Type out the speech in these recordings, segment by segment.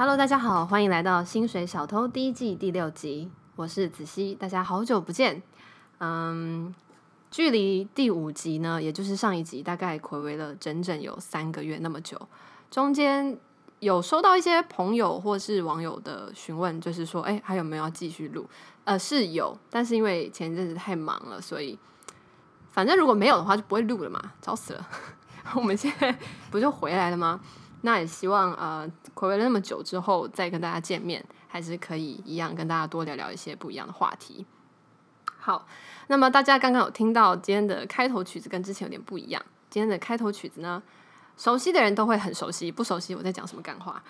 Hello，大家好，欢迎来到《薪水小偷》第一季第六集，我是子熙，大家好久不见。嗯，距离第五集呢，也就是上一集，大概回违了整整有三个月那么久。中间有收到一些朋友或是网友的询问，就是说，哎，还有没有要继续录？呃，是有，但是因为前一阵子太忙了，所以反正如果没有的话，就不会录了嘛，找死了。我们现在不就回来了吗？那也希望呃，睽违了那么久之后再跟大家见面，还是可以一样跟大家多聊聊一些不一样的话题。好，那么大家刚刚有听到今天的开头曲子跟之前有点不一样。今天的开头曲子呢，熟悉的人都会很熟悉，不熟悉我在讲什么干话。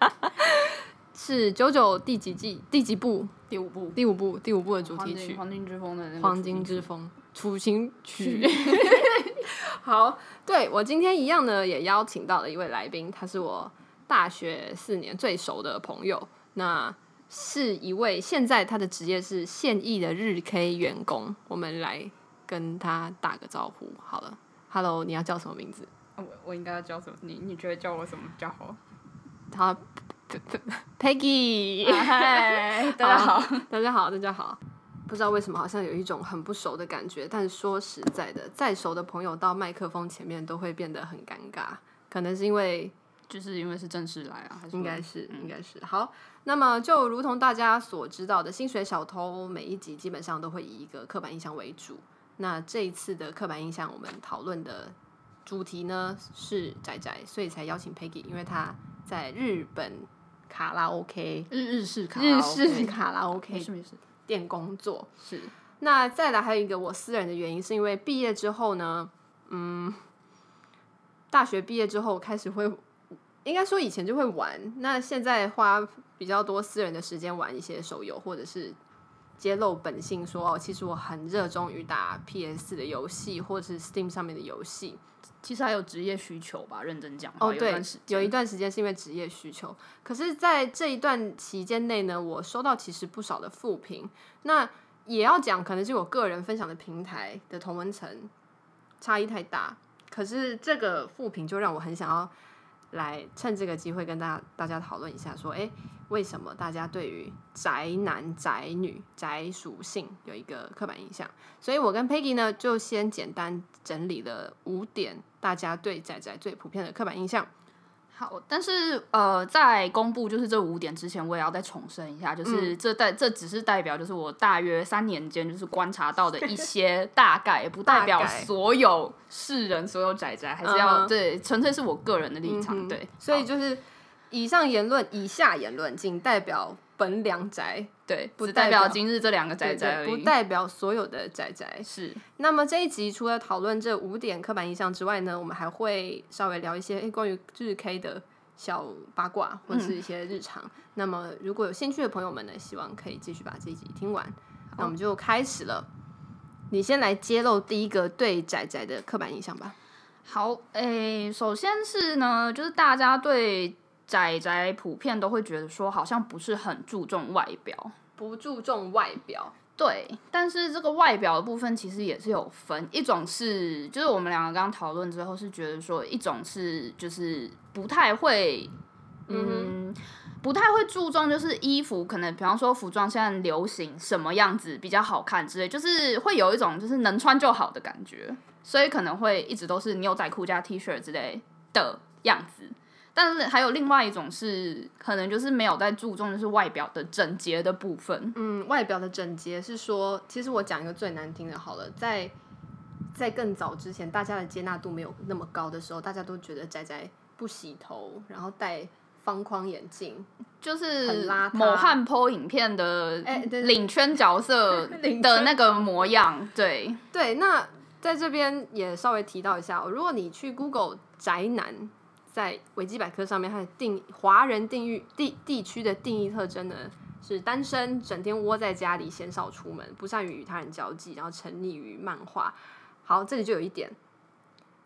是九九第几季第几部？第五部，第五部，第五部的主题曲《黄金之风》的《黄金之风》处刑曲。好，对，我今天一样呢，也邀请到了一位来宾，他是我大学四年最熟的朋友，那是一位现在他的职业是现役的日 K 员工，我们来跟他打个招呼。好了，Hello，你要叫什么名字？我我应该要叫什么？你你觉得叫我什么比较好？他 Peggy，嗨，大家好，大家好，大家好。不知道为什么，好像有一种很不熟的感觉。但是说实在的，再熟的朋友到麦克风前面都会变得很尴尬。可能是因为，就是因为是正式来啊，还是应该是，应该是。好，那么就如同大家所知道的，薪水小偷每一集基本上都会以一个刻板印象为主。那这一次的刻板印象，我们讨论的主题呢是宅宅，所以才邀请 Peggy，因为他在日本卡拉 OK，日日式卡拉 OK，日式卡拉 OK，是没事。店工作是，那再来还有一个我私人的原因，是因为毕业之后呢，嗯，大学毕业之后开始会，应该说以前就会玩，那现在花比较多私人的时间玩一些手游，或者是揭露本性说，说哦，其实我很热衷于打 PS 的游戏，或者是 Steam 上面的游戏。其实还有职业需求吧，认真讲哦，对，有一段时间是因为职业需求。可是，在这一段期间内呢，我收到其实不少的负评。那也要讲，可能是我个人分享的平台的同文层差异太大。可是这个负评就让我很想要来趁这个机会跟大家大家讨论一下，说，哎。为什么大家对于宅男、宅女、宅属性有一个刻板印象？所以我跟 Peggy 呢，就先简单整理了五点大家对宅宅最普遍的刻板印象。好，但是呃，在公布就是这五点之前，我也要再重申一下，就是这代、嗯、这只是代表就是我大约三年间就是观察到的一些大概，不代表所有世人、所有仔仔，还是要、uh. 对，纯粹是我个人的立场。对，所以就是。以上言论，以下言论仅代表本两宅，对，不代表今日这两个宅宅而已，不代表所有的宅宅。是。那么这一集除了讨论这五点刻板印象之外呢，我们还会稍微聊一些关于日 K 的小八卦或者是一些日常。嗯。那么如果有兴趣的朋友们呢，希望可以继续把这一集听完。那我们就开始了。你先来揭露第一个对宅宅的刻板印象吧。好，诶、欸，首先是呢，就是大家对。宅宅普遍都会觉得说，好像不是很注重外表，不注重外表。对，但是这个外表的部分其实也是有分，一种是就是我们两个刚刚讨论之后是觉得说，一种是就是不太会，嗯，不太会注重就是衣服，可能比方说服装现在流行什么样子比较好看之类，就是会有一种就是能穿就好的感觉，所以可能会一直都是牛仔裤加 T 恤之类的样子。但是还有另外一种是，可能就是没有在注重就是外表的整洁的部分。嗯，外表的整洁是说，其实我讲一个最难听的，好了，在在更早之前，大家的接纳度没有那么高的时候，大家都觉得宅宅不洗头，然后戴方框眼镜，就是。某汉 po 影片的领圈角色的那个模样，对对。那在这边也稍微提到一下，如果你去 Google 宅男。在维基百科上面，它的定华人定义地地区的定义特征呢，是单身，整天窝在家里，鲜少出门，不善于与他人交际，然后沉溺于漫画。好，这里就有一点，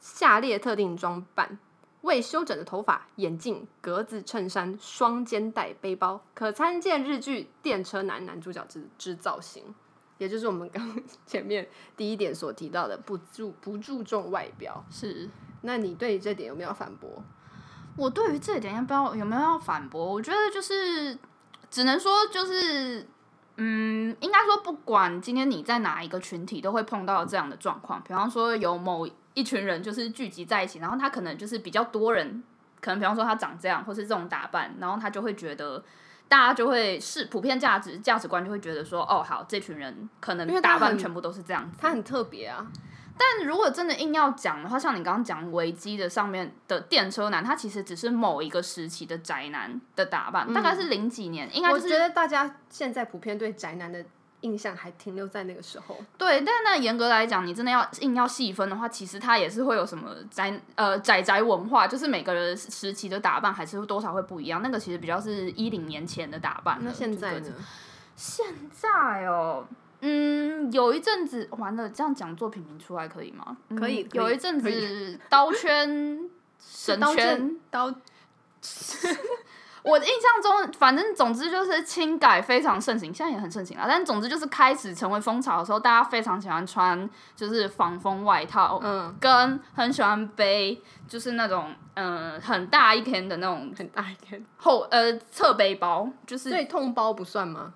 下列特定装扮：未修整的头发、眼镜、格子衬衫、双肩带背包，可参见日剧《电车男》男主角之之造型，也就是我们刚 前面第一点所提到的，不注不注重外表。是。那你对这点有没有反驳？我对于这一点要不要有没有要反驳？我觉得就是只能说就是，嗯，应该说不管今天你在哪一个群体，都会碰到这样的状况。比方说有某一群人就是聚集在一起，然后他可能就是比较多人，可能比方说他长这样，或是这种打扮，然后他就会觉得大家就会是普遍价值价值观就会觉得说，哦，好，这群人可能打扮全部都是这样子，他很特别啊。但如果真的硬要讲的话，像你刚刚讲维基的上面的电车男，他其实只是某一个时期的宅男的打扮，嗯、大概是零几年，应该、就是、我觉得大家现在普遍对宅男的印象还停留在那个时候。对，但那严格来讲，你真的要硬要细分的话，其实它也是会有什么宅呃宅宅文化，就是每个人时期的打扮还是多少会不一样。那个其实比较是一零年前的打扮。那现在呢？现在哦。嗯，有一阵子完了，这样讲作品名出来可以吗？可以。嗯、有一阵子刀圈 神圈刀，我印象中，反正总之就是轻改非常盛行，现在也很盛行啊。但总之就是开始成为风潮的时候，大家非常喜欢穿就是防风外套，嗯，跟很喜欢背就是那种嗯很大一天的那种很大一天后呃侧背包，就是对痛包不算吗？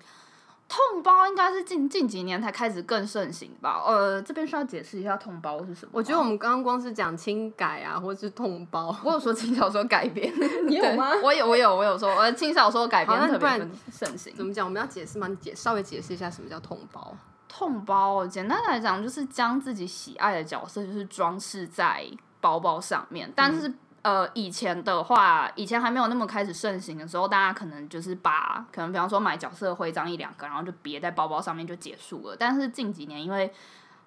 痛包应该是近近几年才开始更盛行吧？呃，这边需要解释一下痛包是什么？我觉得我们刚刚光是讲轻改啊，或者是痛包，我有说轻小说改编，你有吗？我有，我有，我有说，呃，轻小说改编特别盛行。怎么讲？我们要解释吗？你解稍微解释一下什么叫痛包？痛包，简单来讲就是将自己喜爱的角色就是装饰在包包上面，但是。嗯呃，以前的话，以前还没有那么开始盛行的时候，大家可能就是把可能比方说买角色徽章一两个，然后就别在包包上面就结束了。但是近几年，因为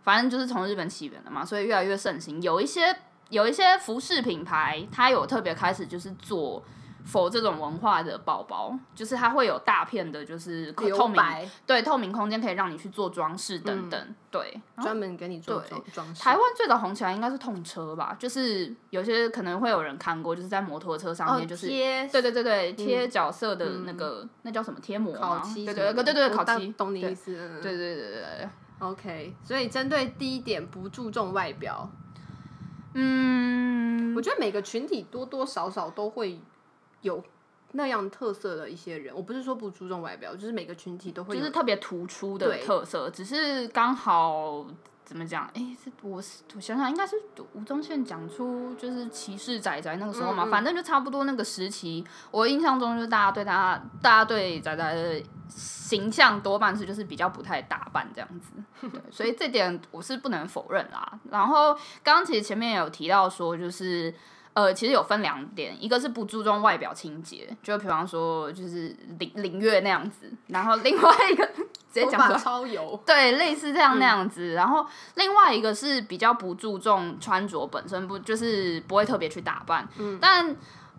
反正就是从日本起源的嘛，所以越来越盛行。有一些有一些服饰品牌，它有特别开始就是做。否，这种文化的包包，就是它会有大片的，就是透明，对，透明空间可以让你去做装饰等等，嗯、对，专门给你做装装饰。台湾最早红起来应该是痛车吧，就是有些可能会有人看过，就是在摩托车上面就是贴、哦，对对对对，贴角色的那个、嗯、那叫什么贴膜吗？烤漆，对对对对对，烤漆，懂你意思。对对对对对，OK。所以针对第一点，不注重外表，嗯，我觉得每个群体多多少少都会。有那样特色的一些人，我不是说不注重外表，就是每个群体都会有，就是特别突出的特色，只是刚好怎么讲？哎、欸，是我是我想想，应该是吴宗宪讲出就是歧视仔仔那个时候嘛，嗯嗯，反正就差不多那个时期。我印象中就是大家对他，大家对仔仔的形象多半是就是比较不太打扮这样子，对，所以这点我是不能否认啦。然后刚刚其实前面有提到说就是。呃，其实有分两点，一个是不注重外表清洁，就比方说就是林林月那样子，然后另外一个 直接讲说超油，对，类似这样那样子，嗯、然后另外一个是比较不注重穿着本身，不就是不会特别去打扮，嗯，但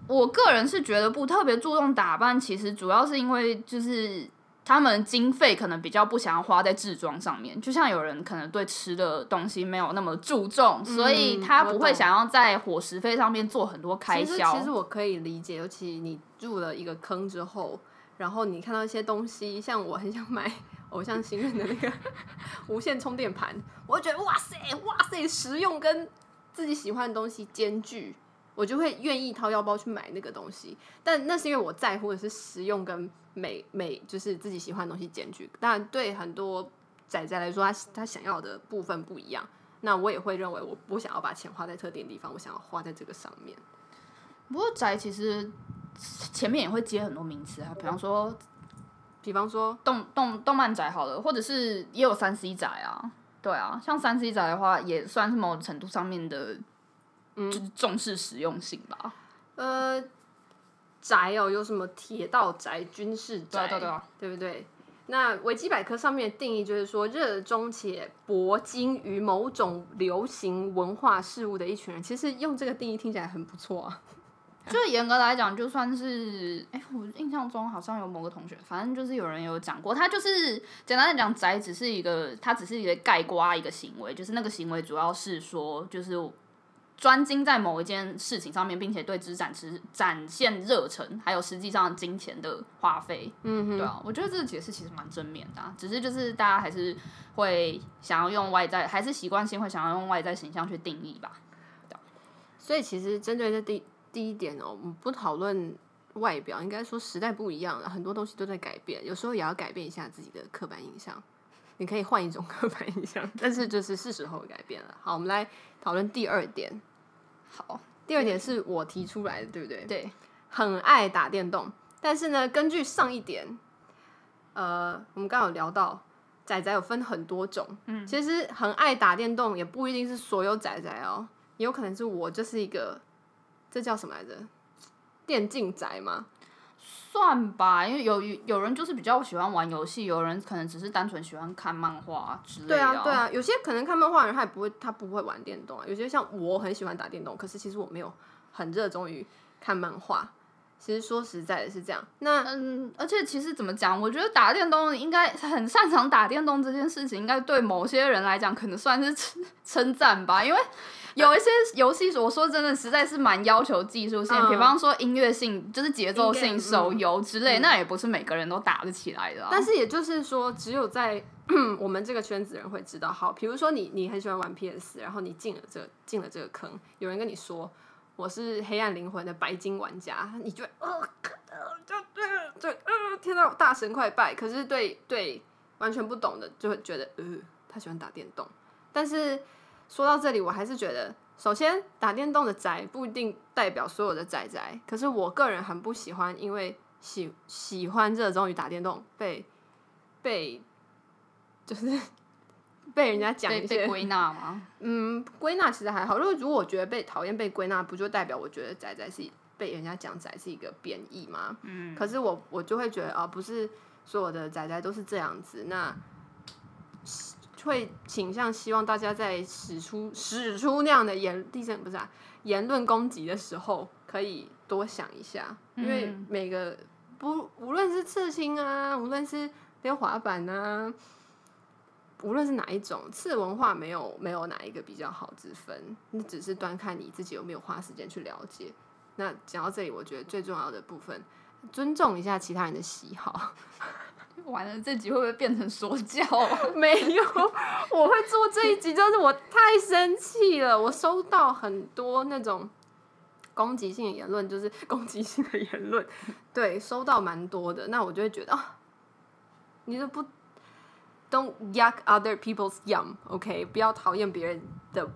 我个人是觉得不特别注重打扮，其实主要是因为就是。他们经费可能比较不想要花在置装上面，就像有人可能对吃的东西没有那么注重，嗯、所以他不会想要在伙食费上面做很多开销。其实，我可以理解，尤其你入了一个坑之后，然后你看到一些东西，像我很想买偶像星人的那个 无线充电盘，我就觉得哇塞哇塞，实用跟自己喜欢的东西兼具。我就会愿意掏腰包去买那个东西，但那是因为我在乎的是实用跟美美，就是自己喜欢的东西兼具。当然，对很多仔仔来说，他他想要的部分不一样。那我也会认为，我不想要把钱花在特定地方，我想要花在这个上面。不过宅其实前面也会接很多名词啊，比方说，比方说动动动漫宅好了，或者是也有三 C 宅啊，对啊，像三 C 宅的话，也算是某种程度上面的。嗯，就是重视实用性吧。呃，宅哦，有什么铁道宅、军事宅，对对对，对不对？那维基百科上面的定义就是说，热衷且博经于某种流行文化事物的一群人。其实用这个定义听起来很不错啊。就严格来讲，就算是，哎，我印象中好像有某个同学，反正就是有人有讲过，他就是简单的讲，宅只是一个，他只是一个盖瓜一个行为，就是那个行为主要是说，就是。专精在某一件事情上面，并且对之展示展现热忱，还有实际上金钱的花费，嗯哼，对啊，我觉得这个解释其实蛮正面的啊，只是就是大家还是会想要用外在，还是习惯性会想要用外在形象去定义吧。所以其实针对这第第一点哦，我们不讨论外表，应该说时代不一样了，很多东西都在改变，有时候也要改变一下自己的刻板印象。你可以换一种刻板印象，但是就是是时候改变了。好，我们来讨论第二点。好，第二点是我提出来的，对不对？对，很爱打电动，但是呢，根据上一点，呃，我们刚刚有聊到，仔仔有分很多种。嗯，其实很爱打电动也不一定是所有仔仔哦，也有可能是我就是一个，这叫什么来着？电竞宅吗？算吧，因为有有人就是比较喜欢玩游戏，有人可能只是单纯喜欢看漫画之类的。对啊，对啊，有些可能看漫画的人他也不会，他不会玩电动啊。有些像我很喜欢打电动，可是其实我没有很热衷于看漫画。其实说实在的，是这样。那嗯，而且其实怎么讲，我觉得打电动应该很擅长打电动这件事情，应该对某些人来讲可能算是称 称赞吧，因为。有一些游戏，我说真的，实在是蛮要求技术性，比方说音乐性，就是节奏性手游之类，那也不是每个人都打得起来的。但是也就是说，只有在 我们这个圈子人会知道。好，比如说你你很喜欢玩 PS，然后你进了这进了这个坑，有人跟你说我是黑暗灵魂的白金玩家，你就呃就对对呃，天哪，大神快拜！可是对对完全不懂的就会觉得呃，他喜欢打电动，但是。说到这里，我还是觉得，首先打电动的宅不一定代表所有的宅宅。可是我个人很不喜欢，因为喜喜欢热衷于打电动，被被就是 被人家讲一些归纳吗？嗯，归纳其实还好。如果如果我觉得被讨厌被归纳，不就代表我觉得宅宅是被人家讲宅是一个贬义吗？嗯。可是我我就会觉得啊，不是所有的宅宅都是这样子。那。会倾向希望大家在使出使出那样的言，地震不是啊，言论攻击的时候，可以多想一下，因为每个不无论是刺青啊，无论是溜滑板啊，无论是哪一种次文化，没有没有哪一个比较好之分，那只是端看你自己有没有花时间去了解。那讲到这里，我觉得最重要的部分，尊重一下其他人的喜好。完了，这集会不会变成说教？没有，我会做这一集，就是我太生气了。我收到很多那种攻击性的言论，就是攻击性的言论，对，收到蛮多的。那我就会觉得啊，你都不 don't yuck other people's yum，OK，不要讨厌别人的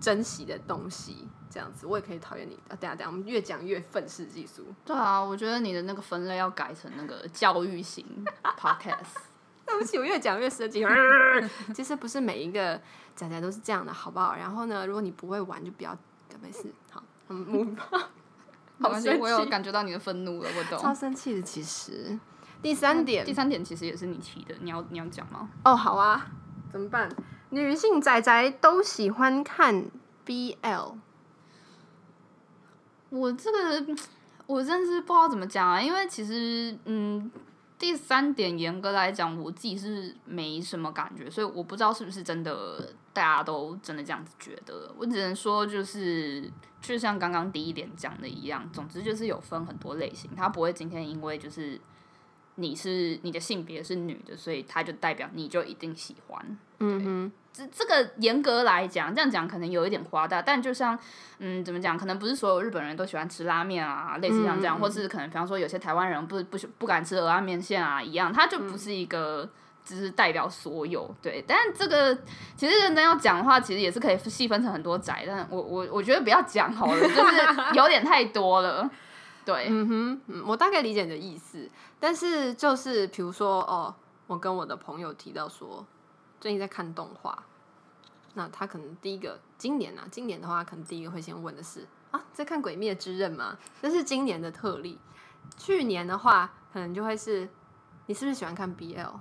珍惜的东西。这样子，我也可以讨厌你。啊，等下等下，我们越讲越愤世嫉俗。对啊，我觉得你的那个分类要改成那个教育型 podcast。对不起，我越讲越生气。其实不是每一个仔仔都是这样的，好不好？然后呢，如果你不会玩，就不要，没事。好，我们 move on。好生气，我有感觉到你的愤怒了，我懂。超生气的，其实。第三点，第三点其实也是你提的，你要你要讲吗？哦，好啊。怎么办？女性仔仔都喜欢看 BL。我这个我真是不知道怎么讲啊，因为其实嗯，第三点严格来讲，我自己是没什么感觉，所以我不知道是不是真的大家都真的这样子觉得。我只能说就是，就像刚刚第一点讲的一样，总之就是有分很多类型，他不会今天因为就是你是你的性别是女的，所以它就代表你就一定喜欢。嗯哼。这这个严格来讲，这样讲可能有一点夸大，但就像，嗯，怎么讲？可能不是所有日本人都喜欢吃拉面啊，类似像这样，嗯、或是可能比方说有些台湾人不不不敢吃蚵仔面线啊一样，它就不是一个只是代表所有对。但这个其实认真要讲的话，其实也是可以细分成很多宅，但我我我觉得不要讲好了，就是有点太多了。对，嗯哼，嗯，我大概理解你的意思，但是就是比如说哦，我跟我的朋友提到说。最近在看动画，那他可能第一个今年啊，今年的话，可能第一个会先问的是啊，在看《鬼灭之刃》吗？这是今年的特例。去年的话，可能就会是你是不是喜欢看 BL？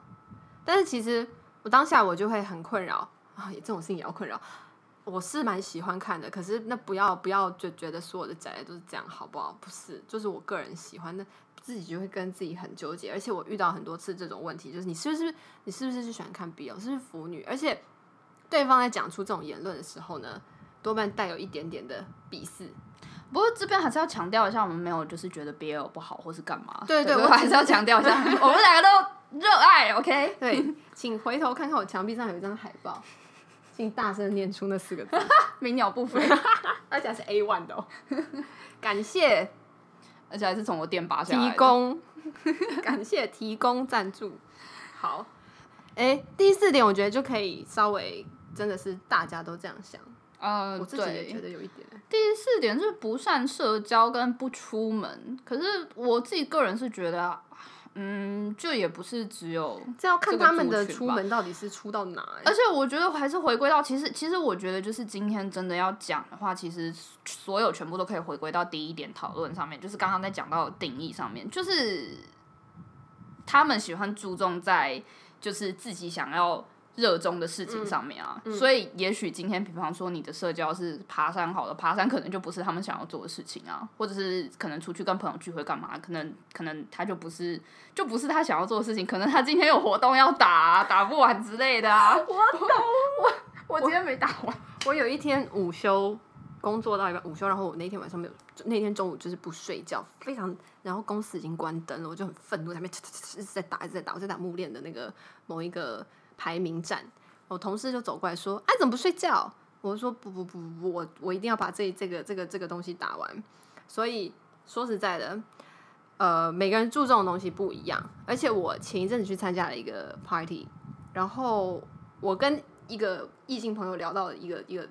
但是其实我当下我就会很困扰啊，也这种事情也要困扰。我是蛮喜欢看的，可是那不要不要就觉得所有的宅都是这样，好不好？不是，就是我个人喜欢的。自己就会跟自己很纠结，而且我遇到很多次这种问题，就是你是不是你是不是就喜欢看 BL，是不是腐女？而且对方在讲出这种言论的时候呢，多半带有一点点的鄙视。不过这边还是要强调一下，我们没有就是觉得 BL 不好或是干嘛。对对，对，我还是要强调一下，我们两个都热爱。OK，对，请回头看看我墙壁上有一张海报，请大声念出那四个字，鸣鸟不飞，而且还是 A one 的哦。感谢，而且还是从我店拔下来提供，感谢提供赞助。好，哎、欸，第四点我觉得就可以稍微真的是大家都这样想。呃，我自己也觉得有一点。第四点是不善社交跟不出门，可是我自己个人是觉得，嗯，就也不是只有这，要看他们的出门到底是出到哪。而且我觉得还是回归到，其实其实我觉得就是今天真的要讲的话，其实所有全部都可以回归到第一点讨论上面，就是刚刚在讲到的定义上面，就是他们喜欢注重在就是自己想要。热衷的事情上面啊，嗯嗯、所以也许今天，比方说你的社交是爬山好了，爬山可能就不是他们想要做的事情啊，或者是可能出去跟朋友聚会干嘛，可能可能他就不是就不是他想要做的事情，可能他今天有活动要打，啊，打不完之类的啊。我懂，我我今天没打完我，我有一天午休工作到一半午休，然后我那天晚上没有，那天中午就是不睡觉，非常，然后公司已经关灯了，我就很愤怒，在那边 一直在打，一直在打，我在打木链的那个某一个。排名战，我同事就走过来说：“哎、啊，怎么不睡觉？”我说：“不不不不，我我一定要把这这个这个这个东西打完。”所以说实在的，呃，每个人注重的东西不一样。而且我前一阵子去参加了一个 party，然后我跟一个异性朋友聊到了一个一个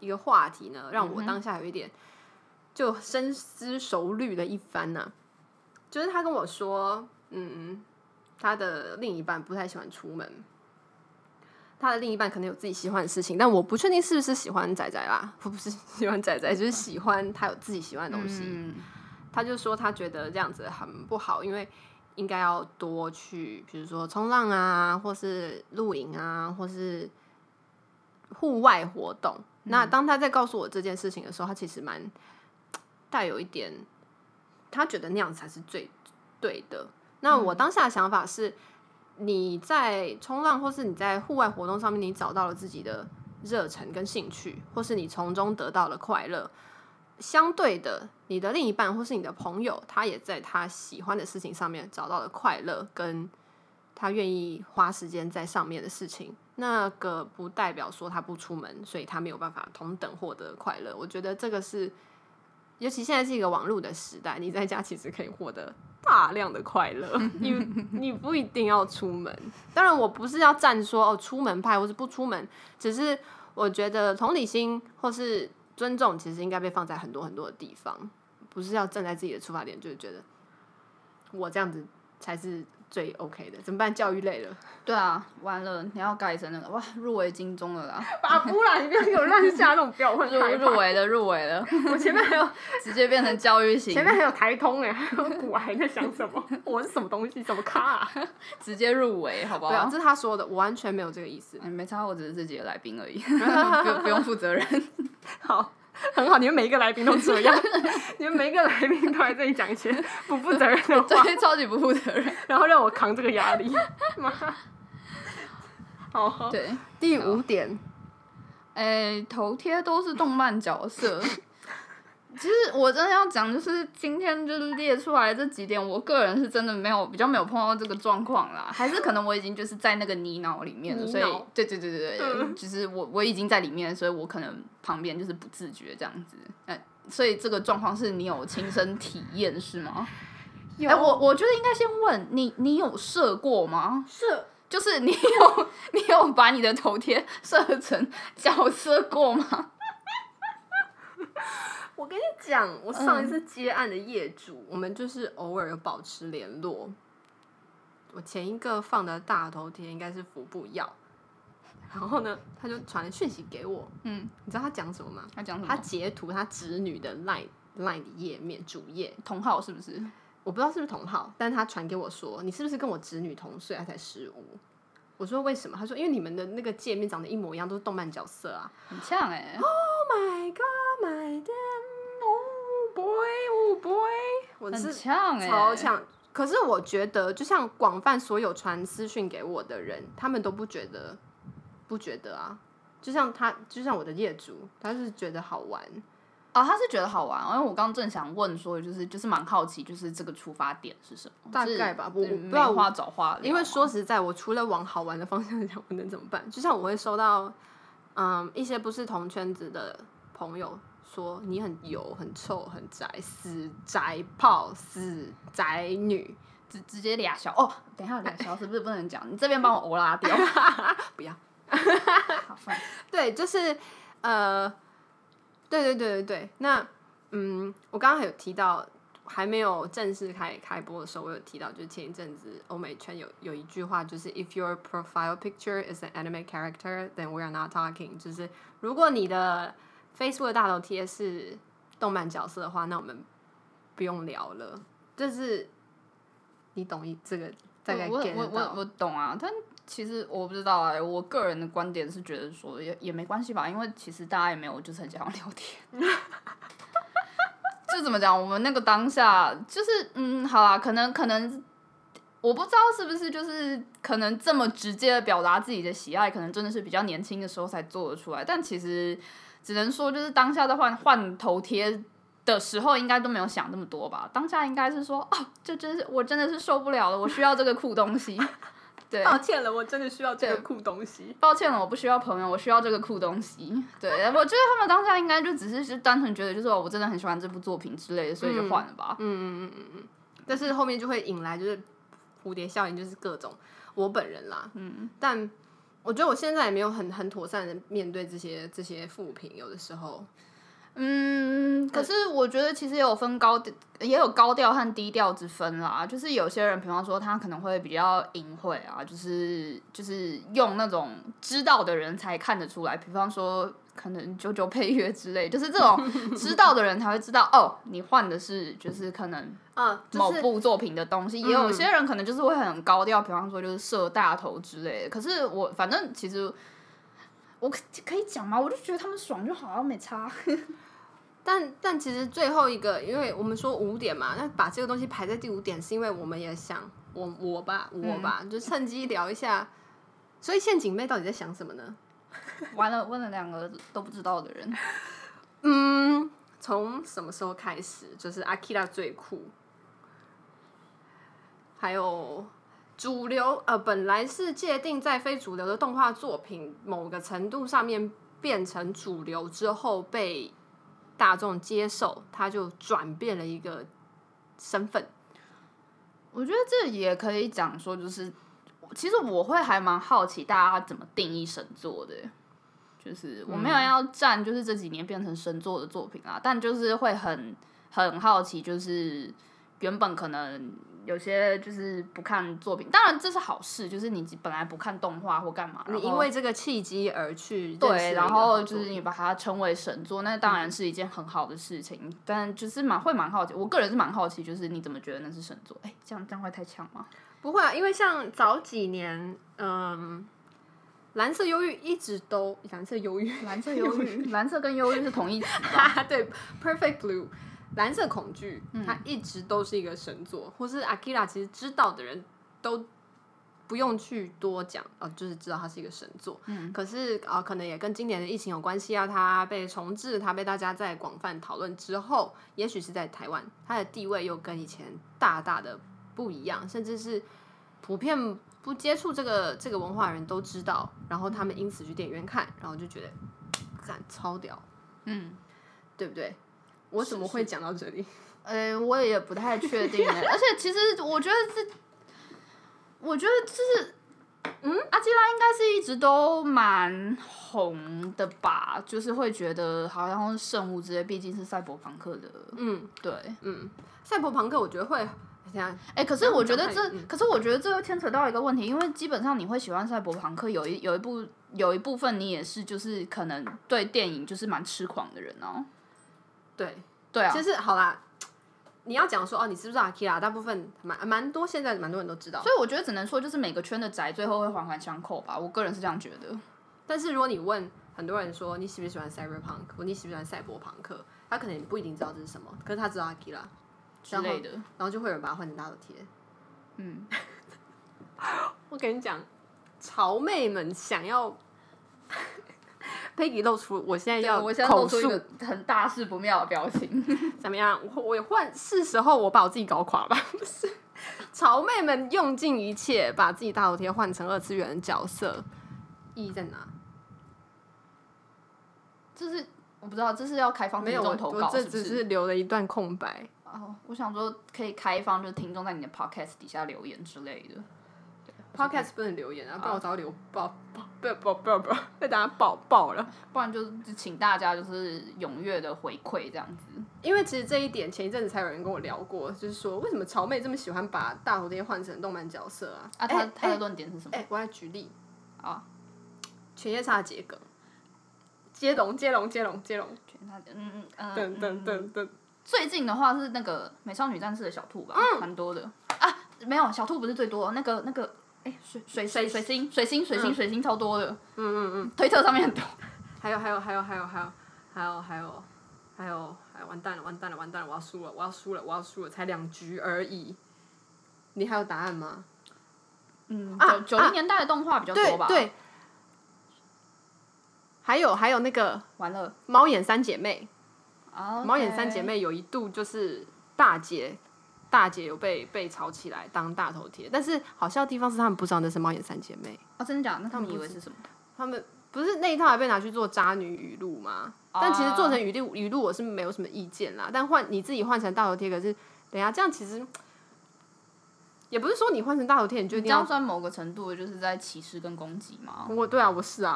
一个话题呢，让我当下有一点就深思熟虑了一番呢、啊。就是他跟我说：“嗯，他的另一半不太喜欢出门。”他的另一半可能有自己喜欢的事情，但我不确定是不是喜欢仔仔啦，不是喜欢仔仔，就是喜欢他有自己喜欢的东西。嗯、他就说他觉得这样子很不好，因为应该要多去，比如说冲浪啊，或是露营啊，或是户外活动。嗯、那当他在告诉我这件事情的时候，他其实蛮带有一点，他觉得那样子才是最对的。那我当下的想法是。你在冲浪或是你在户外活动上面，你找到了自己的热忱跟兴趣，或是你从中得到了快乐。相对的，你的另一半或是你的朋友，他也在他喜欢的事情上面找到了快乐，跟他愿意花时间在上面的事情。那个不代表说他不出门，所以他没有办法同等获得快乐。我觉得这个是，尤其现在是一个网络的时代，你在家其实可以获得。大量的快乐，你你不一定要出门。当然，我不是要站说哦，出门派或是不出门，只是我觉得同理心或是尊重，其实应该被放在很多很多的地方，不是要站在自己的出发点，就是觉得我这样子才是。最 OK 的怎么办？教育类的。对啊，完了，你要改成那个哇，入围金钟了啦！把不啦，你不要给我乱下那种标，我入入围的入围了。我前面还有 直接变成教育型，前面还有台通哎，还有股还在想什么？我是什么东西？什么咖啊？直接入围，好不好？对啊，这是他说的，我完全没有这个意思。没差，我只是自己的来宾而已，不不用负责任。好。很好，你们每一个来宾都这样，你们每一个来宾都来这里讲一些不负责任的话，对，超级不负责任，然后让我扛这个压力。好，对，第五点，哎、欸，头贴都是动漫角色。其实我真的要讲，就是今天就是列出来这几点，我个人是真的没有比较没有碰到这个状况啦，还是可能我已经就是在那个泥脑里面了，所以对对对对对，嗯、就是我我已经在里面，所以我可能旁边就是不自觉这样子，哎，所以这个状况是你有亲身体验是吗？有，哎，我我觉得应该先问你，你有射过吗？射，就是你有你有把你的头贴设成角色过吗？我跟你讲，我上一次接案的业主，嗯、我们就是偶尔有保持联络。我前一个放的大头贴应该是服部药，然后呢，他就传了讯息给我。嗯，你知道他讲什么吗？他讲什么？他截图他侄女的 line line 页面主页同号是不是？我不知道是不是同号，但是他传给我说，你是不是跟我侄女同岁？他才十五。我说为什么？他说因为你们的那个界面长得一模一样，都是动漫角色啊，很像哎、欸。Oh my god, my oh boy, oh boy，我是呛哎，超呛。可是我觉得，就像广泛所有传私讯给我的人，他们都不觉得，不觉得啊。就像他，就像我的业主，他是觉得好玩。哦，他是觉得好玩，因为我刚刚正想问说，就是就是蛮好奇，就是这个出发点是什么？大概吧，我我不知道花找话，因为说实在，我除了往好玩的方向想，我能怎么办？就像我会收到，嗯，一些不是同圈子的朋友说你很油、很臭、很宅、死宅炮、死宅女，直直接俩小哦。等一下，俩小是不是不能讲？你这边帮我欧拉掉，不要。好烦。对，就是呃，对对对对对。那嗯，我刚刚还有提到。还没有正式开开播的时候，我有提到，就是前一阵子欧美圈有有一句话，就是 If your profile picture is an anime character, then we are not talking。就是如果你的 Facebook 的大头贴是动漫角色的话，那我们不用聊了。就是你懂一这个大概我我我我懂啊，但其实我不知道哎、欸，我个人的观点是觉得说也也没关系吧，因为其实大家也没有就是很想要聊天。就怎么讲？我们那个当下就是，嗯，好啊，可能可能，我不知道是不是就是可能这么直接的表达自己的喜爱，可能真的是比较年轻的时候才做得出来。但其实只能说，就是当下在换换头贴的时候，应该都没有想那么多吧。当下应该是说，哦，这真是我真的是受不了了，我需要这个酷东西。对，抱歉了，我真的需要这个酷东西。抱歉了，我不需要朋友，我需要这个酷东西。对，我觉得他们当下应该就只是是单纯觉得，就是我真的很喜欢这部作品之类的，所以就换了吧。嗯嗯嗯嗯嗯。但是后面就会引来就是蝴蝶效应，就是各种我本人啦。嗯。但我觉得我现在也没有很很妥善的面对这些这些负评，有的时候。嗯，可是我觉得其实也有分高，也有高调和低调之分啦。就是有些人，比方说他可能会比较隐晦啊，就是就是用那种知道的人才看得出来。比方说，可能九九配乐之类，就是这种 知道的人才会知道哦，你换的是就是可能啊某部作品的东西。也有些人可能就是会很高调，比方说就是设大头之类的。可是我反正其实。我可可以讲吗？我就觉得他们爽就好，没差。但但其实最后一个，因为我们说五点嘛，那把这个东西排在第五点，是因为我们也想我我吧我吧，嗯、就趁机聊一下。所以陷阱妹到底在想什么呢？完了，问了两个都不知道的人。嗯，从什么时候开始？就是阿基拉最酷，还有。主流呃，本来是界定在非主流的动画作品某个程度上面变成主流之后被大众接受，它就转变了一个身份。我觉得这也可以讲说，就是其实我会还蛮好奇大家怎么定义神作的，就是我没有要站，就是这几年变成神作的作品啊，但就是会很很好奇，就是原本可能。有些就是不看作品，当然这是好事，就是你本来不看动画或干嘛，你因为这个契机而去对，然后就是你把它称为神作，那当然是一件很好的事情。嗯、但就是蛮会蛮好奇，我个人是蛮好奇，就是你怎么觉得那是神作？哎，这样这样会太强吗？不会啊，因为像早几年，嗯，蓝色忧郁一直都蓝色忧郁，蓝色忧郁，蓝色跟忧郁是同义词，对，Perfect Blue。蓝色恐惧，它一直都是一个神作，嗯、或是 Akira，，其实知道的人都不用去多讲，哦，就是知道它是一个神作。嗯，可是啊、呃，可能也跟今年的疫情有关系啊，它被重置，它被大家在广泛讨论之后，也许是在台湾，它的地位又跟以前大大的不一样，甚至是普遍不接触这个这个文化的人都知道，然后他们因此去电影院看，然后就觉得，感超屌，嗯，对不对？我怎么会讲到这里？呃，我也不太确定。而且其实我觉得这，我觉得就是，嗯，阿基拉应该是一直都蛮红的吧？就是会觉得好像是圣物之类，毕竟是赛博朋克的。嗯，对，嗯，赛博朋克我觉得会这样。哎、欸，可是我觉得这，可是我觉得这又牵扯到一个问题，因为基本上你会喜欢赛博朋克，有一有一部有一部分你也是就是可能对电影就是蛮痴狂的人哦。对对啊，其实好啦，你要讲说哦，你知不知道阿基拉？大部分蛮蛮多，现在蛮多人都知道。所以我觉得只能说，就是每个圈的宅最后会环环相扣吧。我个人是这样觉得。但是如果你问很多人说你喜不喜欢 cyberpunk，或你喜不喜欢赛博朋克，他可能不一定知道这是什么，可是他知道阿基拉之类的，然后就会有人把它换成大头贴。嗯，我跟你讲，潮妹们想要。Peggy 露出，我现在要我现在露出一个很大事不妙的表情，怎么样？我我换是时候我把我自己搞垮吧？不是，潮妹们用尽一切把自己大头贴换成二次元的角色，意义在哪？这是我不知道，这是要开放听众投稿是不是？这只是留了一段空白。哦，我想说可以开放，就是听众在你的 podcast 底下留言之类的。Podcast 不能留言啊，不然我早留爆爆不不不不被大家爆爆了。不然就请大家就是踊跃的回馈这样子。因为其实这一点前一阵子才有人跟我聊过，就是说为什么潮妹这么喜欢把大头贴换成动漫角色啊？啊，他他的论点是什么？哎，我来举例啊，犬夜叉桔梗，接龙接龙接龙接龙，犬夜叉嗯嗯嗯噔噔噔噔。最近的话是那个美少女战士的小兔吧，蛮多的啊。没有小兔不是最多，那个那个。哎，水水水水星水星水星水星超多的，嗯嗯嗯，推特上面很多，还有还有还有还有还有还有还有还有还完蛋了完蛋了完蛋了，我要输了我要输了我要输了，才两局而已，你还有答案吗？嗯，九九零年代的动画比较多吧？对，还有还有那个完了，猫眼三姐妹，猫眼三姐妹有一度就是大姐。大姐有被被炒起来当大头贴，但是好笑的地方是他们不知道那是猫眼三姐妹。哦，真的假的？那他们以为是什么？他们不是那一套还被拿去做渣女语录吗？哦、但其实做成语录语录我是没有什么意见啦。但换你自己换成大头贴，可是等下这样其实也不是说你换成大头贴你就一定要算某个程度就是在歧视跟攻击吗？我对啊，我是啊，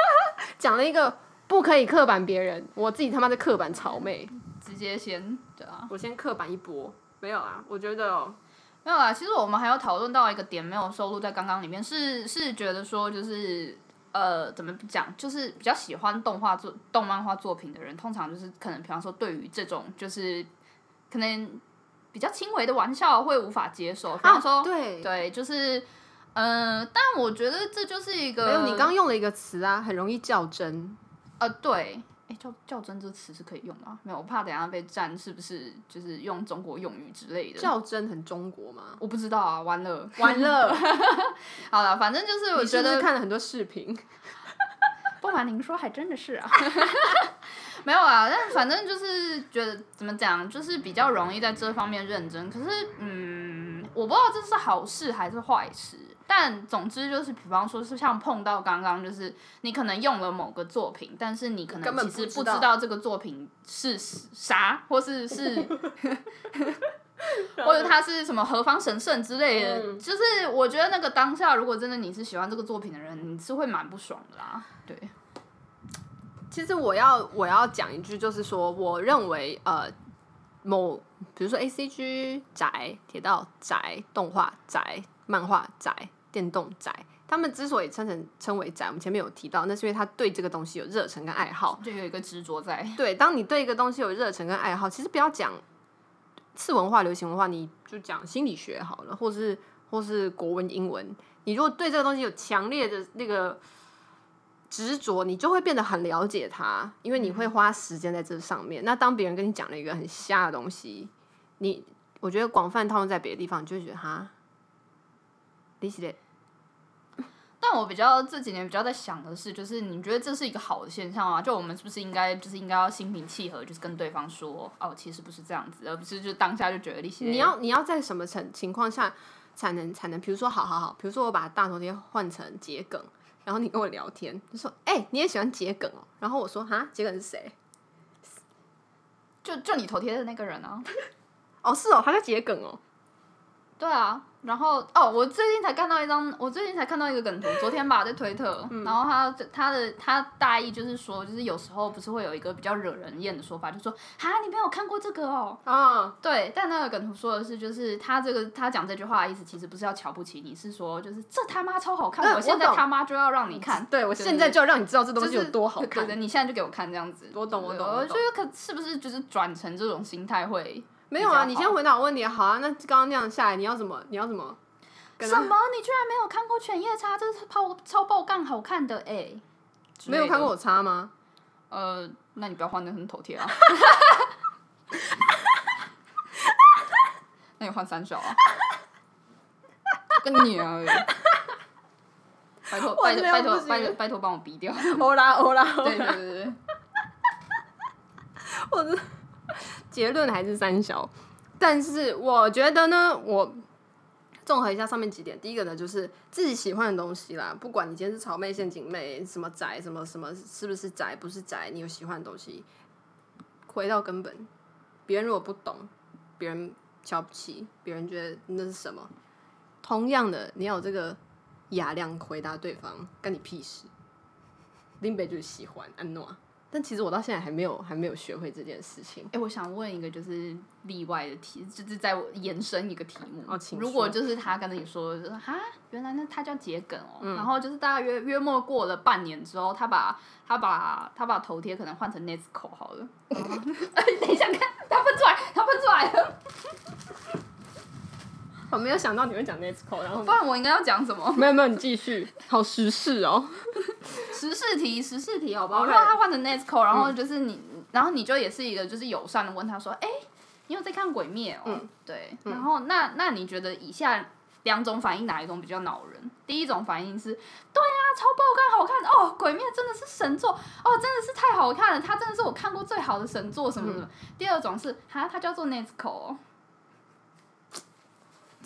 讲了一个不可以刻板别人，我自己他妈的刻板潮妹，直接先对啊，我先刻板一波。没有啊，我觉得、哦、没有啊。其实我们还有讨论到一个点，没有收录在刚刚里面，是是觉得说，就是呃，怎么讲，就是比较喜欢动画作、动漫画作品的人，通常就是可能，比方说，对于这种就是可能比较轻微的玩笑会无法接受。比方说，啊、对对，就是嗯、呃，但我觉得这就是一个，没有，你刚用了一个词啊，很容易较真。呃，对。哎，较较真这个词是可以用的吗？没有，我怕等下被占，是不是就是用中国用语之类的？较真很中国吗？我不知道啊，完了完了。好了，反正就是我觉得看了很多视频。不瞒您说，还真的是啊。没有啊，但反正就是觉得怎么讲，就是比较容易在这方面认真。可是，嗯，我不知道这是好事还是坏事。但总之就是，比方说是像碰到刚刚，就是你可能用了某个作品，但是你可能其实不知道这个作品是啥，或是是，或者它是什么何方神圣之类的。嗯、就是我觉得那个当下，如果真的你是喜欢这个作品的人，你是会蛮不爽的啦。对，其实我要我要讲一句，就是说，我认为呃，某比如说 A C G 宅、铁道宅、动画宅、漫画宅。电动宅，他们之所以称成称为宅，我们前面有提到，那是因为他对这个东西有热忱跟爱好，就有一个执着在。对，当你对一个东西有热忱跟爱好，其实不要讲次文化、流行文化，你就讲心理学好了，或是或是国文、英文。你如果对这个东西有强烈的那个执着，你就会变得很了解它，因为你会花时间在这上面。那当别人跟你讲了一个很瞎的东西，你我觉得广泛套用在别的地方，你就会觉得哈，理解的。但我比较这几年比较在想的是，就是你觉得这是一个好的现象吗？就我们是不是应该就是应该要心平气和，就是跟对方说，哦，其实不是这样子，而不是就当下就觉得一些。你要你要在什么情情况下才能才能？比如说，好好好，比如说我把大头贴换成桔梗，然后你跟我聊天，就说，哎、欸，你也喜欢桔梗哦？然后我说，哈，桔梗是谁？就就你头贴的那个人啊？哦，是哦，他叫桔梗哦。对啊。然后哦，我最近才看到一张，我最近才看到一个梗图，昨天吧，在推特。嗯、然后他他的他大意就是说，就是有时候不是会有一个比较惹人厌的说法，就说哈，你没有看过这个哦。啊。对，但那个梗图说的是，就是他这个他讲这句话的意思，其实不是要瞧不起你，是说就是这他妈超好看，嗯、我现在他妈就要让你看。对，我现在就要让你知道这东西有多好看。对对，你现在就给我看这样子。我懂，我懂。我觉得可是不是就是转成这种心态会？没有啊，你先回答我问题。好啊，那刚刚那样下来，你要怎么？你要怎么？什么？你居然没有看过《犬夜叉》？这是超超爆干好看的哎、欸！没有看过我叉吗？呃，那你不要换那很头贴啊！那你换三小啊！跟你啊！拜托拜托拜托拜托拜托帮我逼掉！欧啦欧啦！对对对对！我的结论还是三小，但是我觉得呢，我。综合一下上面几点，第一个呢就是自己喜欢的东西啦，不管你今天是草妹、陷阱妹，什么宅，什么什么，是不是宅，不是宅，你有喜欢的东西，回到根本。别人如果不懂，别人瞧不起，别人觉得那是什么，同样的，你要有这个雅量回答对方，干你屁事。林北就是喜欢安诺。但其实我到现在还没有还没有学会这件事情。哎、欸，我想问一个就是例外的题，就是在延伸一个题目。如果就是他跟你说，就是哈，原来那他叫桔梗哦。嗯、然后就是大概约约莫过了半年之后，他把他把他把头贴可能换成 Nesco 好了。哎、欸，等一下看，他喷出来，他喷出来了。我没有想到你会讲 Nesco，然后不然我应该要讲什么？没有没有，你继续。好时事哦。时事题，时事题，好不好？如果他换成 Nesco，然后就是你，嗯、然后你就也是一个就是友善的问他说：“哎、欸，你有在看鬼灭哦？”嗯、对。然后那那你觉得以下两种反应哪一种比较恼人？第一种反应是：对呀、啊，超爆肝，好看哦！鬼灭真的是神作哦，真的是太好看了，它真的是我看过最好的神作什么什么。嗯、第二种是：哈，它叫做哦。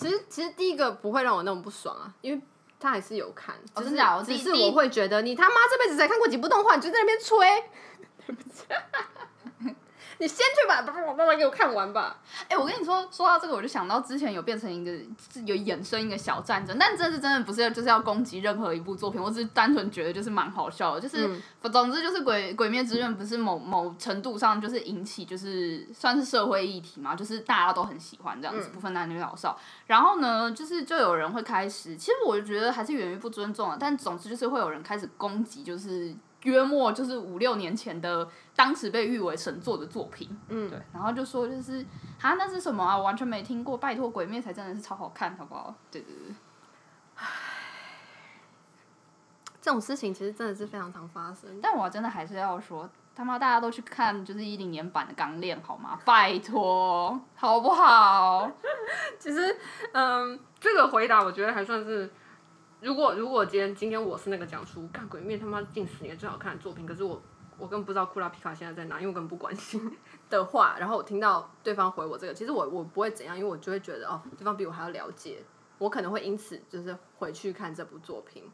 其实其实第一个不会让我那么不爽啊，因为。他还是有看，只是啊，只是我会觉得你他妈这辈子才看过几部动画，你就在那边吹。你先去把把我慢慢给我看完吧。哎、欸，我跟你说，说到这个，我就想到之前有变成一个有衍生一个小战争，但这是真的不是就是要攻击任何一部作品，我只是单纯觉得就是蛮好笑的，就是、嗯、总之就是鬼《鬼鬼灭之刃》不是某某程度上就是引起就是算是社会议题嘛，就是大家都很喜欢这样子，嗯、不分男女老少。然后呢，就是就有人会开始，其实我就觉得还是源于不尊重啊，但总之就是会有人开始攻击，就是。约莫就是五六年前的，当时被誉为神作的作品，嗯，对，然后就说就是啊，那是什么啊？我完全没听过，拜托，鬼灭才真的是超好看，好不好？对对对。唉，这种事情其实真的是非常常发生，但我真的还是要说，他妈大家都去看就是一零年版的《钢炼》好吗？拜托，好不好？其实，嗯，这个回答我觉得还算是。如果如果今天今天我是那个讲出干鬼面他妈近十年最好看的作品，可是我我根本不知道库拉皮卡现在在哪，因为我根本不关心的话，然后我听到对方回我这个，其实我我不会怎样，因为我就会觉得哦，对方比我还要了解，我可能会因此就是回去看这部作品。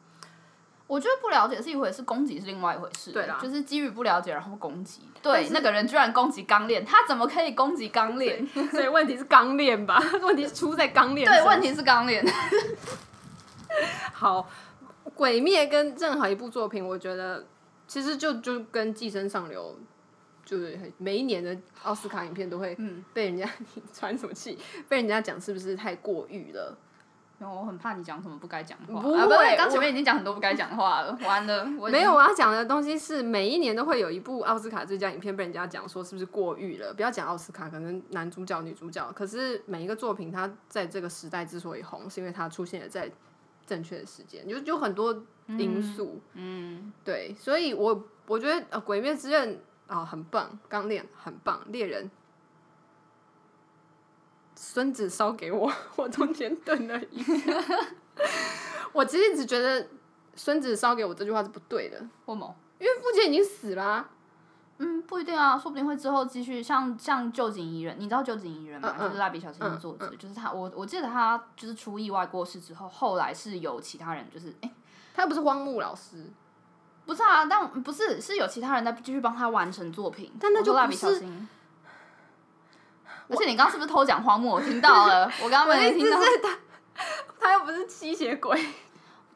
我觉得不了解是一回事，攻击是另外一回事。对啦，就是基于不了解然后攻击。对，那个人居然攻击钢炼，他怎么可以攻击钢炼？所以问题是钢炼吧？问题是出在钢炼。对，问题是钢炼。好，鬼灭跟任何一部作品，我觉得其实就就跟寄生上流，就是每一年的奥斯卡影片都会 被人家 喘什么气，被人家讲是不是太过誉了？然后我很怕你讲什么不该讲的话。不会，刚前面已经讲很多不该讲的话了，完了。没有，我要讲的东西是每一年都会有一部奥斯卡最佳影片被人家讲说是不是过誉了？不要讲奥斯卡，可能男主角、女主角，可是每一个作品它在这个时代之所以红，是因为它出现了在。正确的时间，有有很多因素，嗯，嗯对，所以我我觉得呃，《鬼灭之刃》啊、呃、很棒，《钢炼》很棒，《猎人》孙子烧给我，我中间顿了一下，我其实一直觉得孙子烧给我这句话是不对的，为什么？因为父亲已经死了、啊。嗯，不一定啊，说不定会之后继续像像旧井仪人，你知道旧井仪人吗？嗯嗯、就是蜡笔小新的作者，就是他，我我记得他就是出意外过世之后，后来是有其他人，就是哎，欸、他又不是荒木老师，不是啊，但不是是有其他人在继续帮他完成作品，但那就蜡笔小新。而且你刚刚是不是偷讲荒木？我听到了，我刚刚没听到。他他又不是吸血鬼。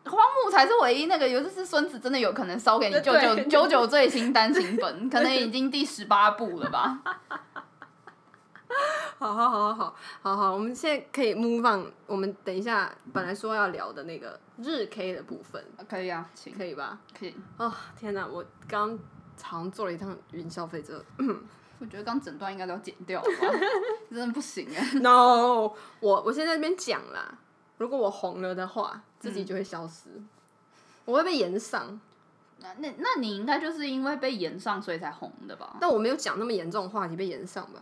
荒木才是唯一那个，有就是孙子真的有可能烧给你舅舅九九最新单行本，可能已经第十八部了吧。好好好好好好好，我们现在可以 move on。我们等一下本来说要聊的那个日 K 的部分，可以啊，请可以吧？可以。哦天哪，我刚常坐了一趟云霄飞车，我觉得刚整段应该都要剪掉吧，真的不行哎。No，我我现在在那边讲啦。如果我红了的话，自己就会消失，嗯、我会被延上。那那那你应该就是因为被延上，所以才红的吧？但我没有讲那么严重的话题被延上吧？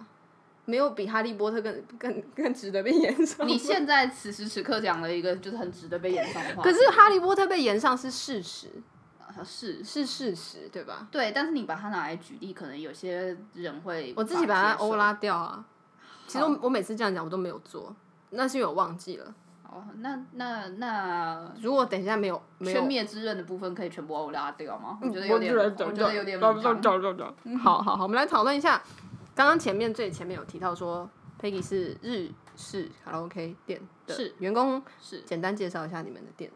没有比哈利波特更更更值得被延上。你现在此时此刻讲了一个就是很值得被延上的话。可是哈利波特被延上是事实，是是事实，对吧？对，但是你把它拿来举例，可能有些人会我自己把它欧拉掉啊。其实我我每次这样讲，我都没有做，那是因为我忘记了。好，那那那，如果等一下没有没有全灭之刃的部分，可以全部拉掉吗？嗯、我觉得有点，我觉得有点。好好好，我们来讨论一下。刚刚前面最前面有提到说，Peggy 是日式卡拉 OK 店的员工，是简单介绍一下你们的店。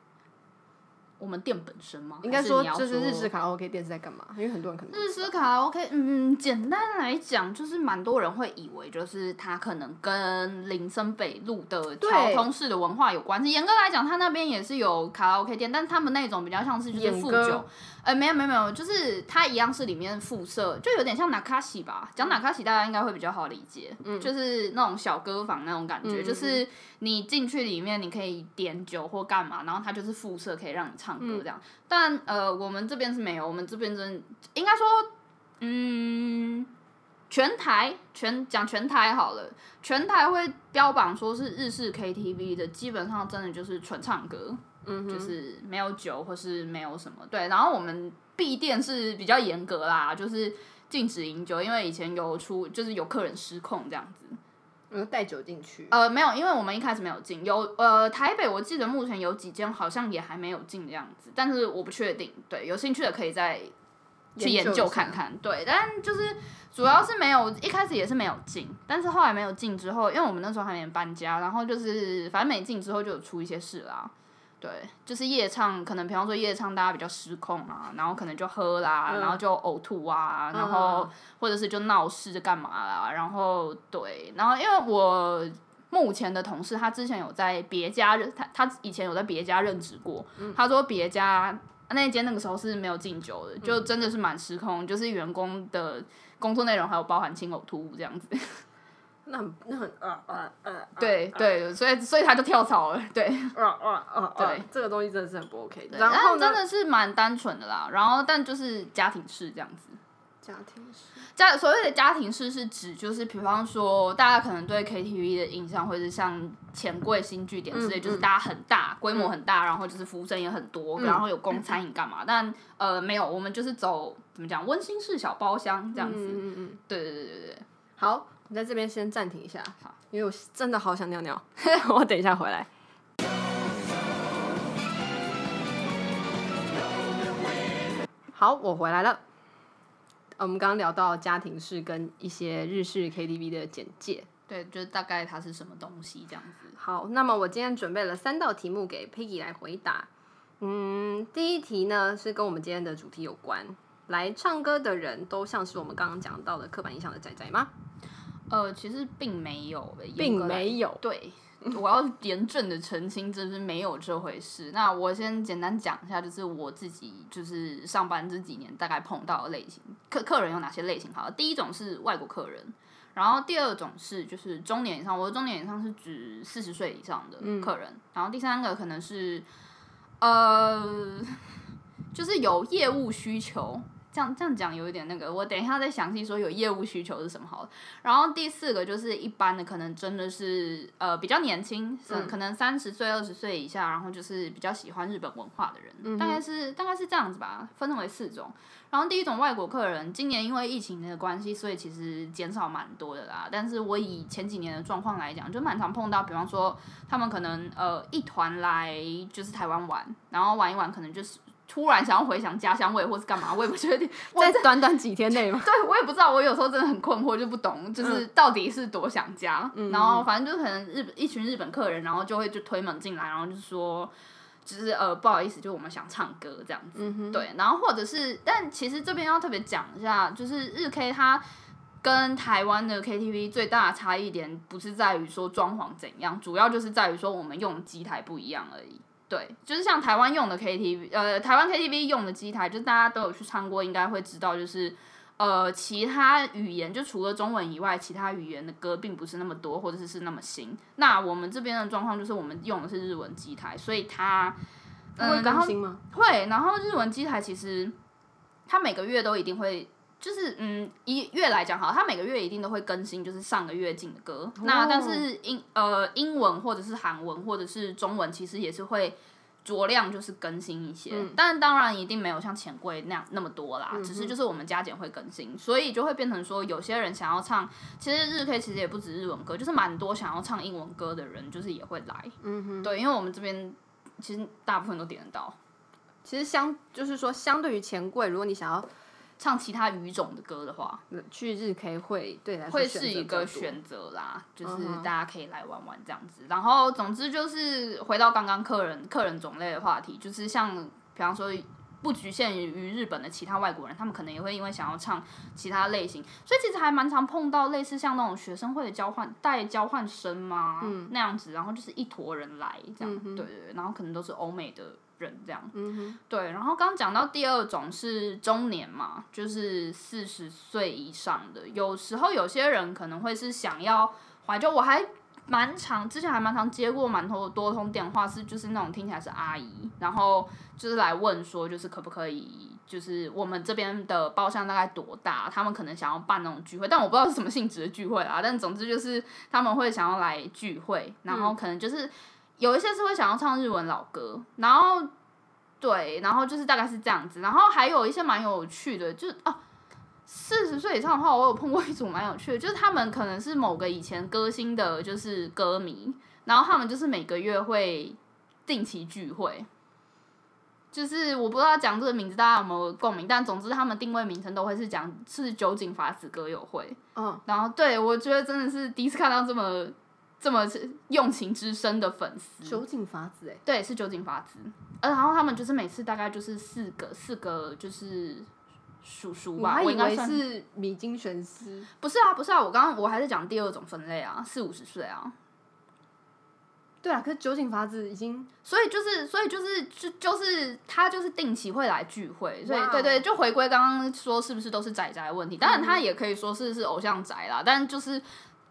我们店本身吗？应该说就是日式卡拉 OK 店是在干嘛？因为很多人可能日式卡拉 OK，嗯，简单来讲就是蛮多人会以为就是它可能跟林森北路的桥通式的文化有关系。严格来讲，它那边也是有卡拉 OK 店，但是他们那种比较像是就是富酒。呃，没有没有没有，就是它一样是里面附设，就有点像 Nakashi 吧。讲 Nakashi 大家应该会比较好理解，嗯，就是那种小歌房那种感觉，嗯、就是你进去里面你可以点酒或干嘛，然后它就是附设可以让你唱歌这样。嗯、但呃，我们这边是没有，我们这边真应该说，嗯，全台全讲全台好了，全台会标榜说是日式 KTV 的，基本上真的就是纯唱歌。嗯，就是没有酒或是没有什么对，然后我们闭店是比较严格啦，就是禁止饮酒，因为以前有出就是有客人失控这样子，嗯，带酒进去？呃，没有，因为我们一开始没有进，有呃台北我记得目前有几间好像也还没有进的样子，但是我不确定，对，有兴趣的可以再去研究看看，对，但就是主要是没有一开始也是没有进，但是后来没有进之后，因为我们那时候还没搬家，然后就是反正没进之后就有出一些事啦。对，就是夜唱，可能比方说夜唱，大家比较失控啊，然后可能就喝啦，嗯、然后就呕吐啊，然后或者是就闹事干嘛啦，然后对，然后因为我目前的同事，他之前有在别家，他他以前有在别家任职过，嗯、他说别家那间那个时候是没有敬酒的，就真的是蛮失控，就是员工的工作内容还有包含清呕吐物这样子。那很那很啊啊啊！对对，所以所以他就跳槽了，对。啊啊啊！对，这个东西真的是很不 OK 的。然后真的是蛮单纯的啦，然后但就是家庭式这样子。家庭式。家所谓的家庭式是指就是，比方说大家可能对 KTV 的印象会是像钱柜新据点之类，就是大家很大规模很大，然后就是服务生也很多，然后有供餐饮干嘛？但呃没有，我们就是走怎么讲温馨式小包厢这样子。嗯嗯对对对对对。好。你在这边先暂停一下，好，因为我真的好想尿尿，我等一下回来。好，我回来了。我们刚刚聊到家庭式跟一些日式 KTV 的简介，对，就是大概它是什么东西这样子。好，那么我今天准备了三道题目给 Peggy 来回答。嗯，第一题呢是跟我们今天的主题有关，来唱歌的人都像是我们刚刚讲到的刻板印象的仔仔吗？呃，其实并没有，并没有。对，我要严正的澄清，这是没有这回事。那我先简单讲一下，就是我自己就是上班这几年大概碰到的类型，客客人有哪些类型？好，第一种是外国客人，然后第二种是就是中年以上，我的中年以上是指四十岁以上的客人，嗯、然后第三个可能是呃，就是有业务需求。这样这样讲有一点那个，我等一下再详细说有业务需求是什么好了。然后第四个就是一般的，可能真的是呃比较年轻，嗯、可能三十岁、二十岁以下，然后就是比较喜欢日本文化的人，嗯、大概是大概是这样子吧，分为四种。然后第一种外国客人，今年因为疫情的关系，所以其实减少蛮多的啦。但是我以前几年的状况来讲，就蛮常碰到，比方说他们可能呃一团来就是台湾玩，然后玩一玩，可能就是。突然想要回想家乡味，或是干嘛，我也不确定。在短短几天内吗？对，我也不知道。我有时候真的很困惑，就不懂，就是到底是多想家。嗯、然后反正就可能日本一群日本客人，然后就会就推门进来，然后就说，就是呃不好意思，就我们想唱歌这样子。嗯、对，然后或者是，但其实这边要特别讲一下，就是日 K 它跟台湾的 KTV 最大的差异点，不是在于说装潢怎样，主要就是在于说我们用机台不一样而已。对，就是像台湾用的 KTV，呃，台湾 KTV 用的机台，就是大家都有去唱过，应该会知道，就是呃，其他语言就除了中文以外，其他语言的歌并不是那么多，或者是是那么新。那我们这边的状况就是，我们用的是日文机台，所以它，嗯，会更新吗？会，然后日文机台其实它每个月都一定会。就是嗯，一月来讲好，他每个月一定都会更新，就是上个月进的歌。Oh. 那但是英呃英文或者是韩文或者是中文，其实也是会酌量就是更新一些，嗯、但当然一定没有像钱柜那样那么多啦，嗯、只是就是我们加减会更新，所以就会变成说有些人想要唱，其实日 K 其实也不止日文歌，就是蛮多想要唱英文歌的人，就是也会来，嗯哼，对，因为我们这边其实大部分都点得到。其实相就是说，相对于钱柜，如果你想要唱其他语种的歌的话，去日 K 会对来会是一个选择啦，就是大家可以来玩玩这样子。然后总之就是回到刚刚客人客人种类的话题，就是像比方说不局限于日本的其他外国人，他们可能也会因为想要唱其他类型，所以其实还蛮常碰到类似像那种学生会的交换带交换生嘛，嗯、那样子，然后就是一坨人来这样，嗯、对对对，然后可能都是欧美的。人这样，嗯哼，对，然后刚讲到第二种是中年嘛，就是四十岁以上的，有时候有些人可能会是想要怀旧，我还蛮常之前还蛮常接过蛮多多通电话，是就是那种听起来是阿姨，然后就是来问说，就是可不可以，就是我们这边的包厢大概多大，他们可能想要办那种聚会，但我不知道是什么性质的聚会啦，但总之就是他们会想要来聚会，然后可能就是。有一些是会想要唱日文老歌，然后对，然后就是大概是这样子，然后还有一些蛮有趣的，就是啊，四十岁以上的话，我有碰过一组蛮有趣的，就是他们可能是某个以前歌星的，就是歌迷，然后他们就是每个月会定期聚会，就是我不知道讲这个名字大家有没有共鸣，但总之他们定位名称都会是讲是酒井法子歌友会，嗯，然后对，我觉得真的是第一次看到这么。这么用情之深的粉丝，酒井法子哎，对，是酒井法子，呃，然后他们就是每次大概就是四个四个就是叔叔吧，我，我还以为是米津玄师，不是啊，不是啊，我刚刚我还是讲第二种分类啊，四五十岁啊，对啊，可是酒井法子已经，所以就是所以就是就就是他就是定期会来聚会，所以.对对，就回归刚刚说是不是都是宅宅的问题，当然他也可以说是是偶像宅啦，但就是。